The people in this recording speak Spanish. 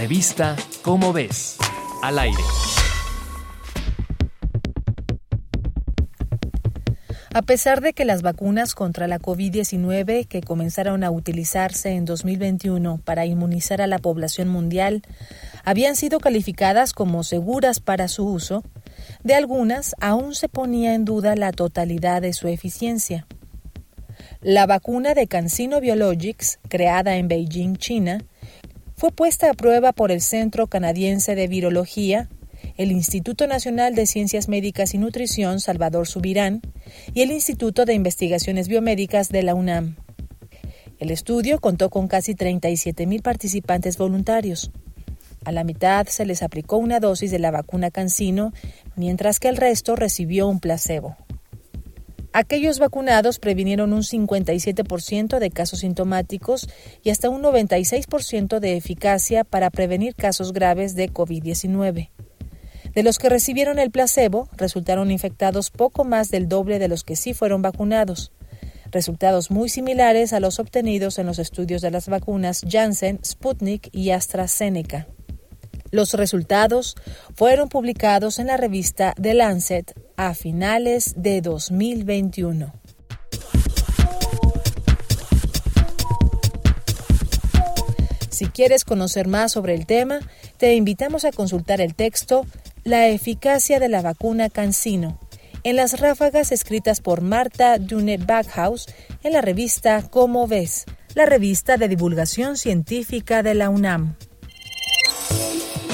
Revista Cómo ves. Al aire. A pesar de que las vacunas contra la COVID-19 que comenzaron a utilizarse en 2021 para inmunizar a la población mundial habían sido calificadas como seguras para su uso, de algunas aún se ponía en duda la totalidad de su eficiencia. La vacuna de CanSino Biologics, creada en Beijing, China, fue puesta a prueba por el Centro Canadiense de Virología, el Instituto Nacional de Ciencias Médicas y Nutrición Salvador Subirán y el Instituto de Investigaciones Biomédicas de la UNAM. El estudio contó con casi 37.000 participantes voluntarios. A la mitad se les aplicó una dosis de la vacuna Cancino, mientras que el resto recibió un placebo. Aquellos vacunados previnieron un 57% de casos sintomáticos y hasta un 96% de eficacia para prevenir casos graves de COVID-19. De los que recibieron el placebo, resultaron infectados poco más del doble de los que sí fueron vacunados, resultados muy similares a los obtenidos en los estudios de las vacunas Janssen, Sputnik y AstraZeneca. Los resultados fueron publicados en la revista The Lancet a finales de 2021. Si quieres conocer más sobre el tema, te invitamos a consultar el texto La eficacia de la vacuna Cancino en las ráfagas escritas por Marta Dune Backhaus en la revista Cómo ves, la revista de divulgación científica de la UNAM.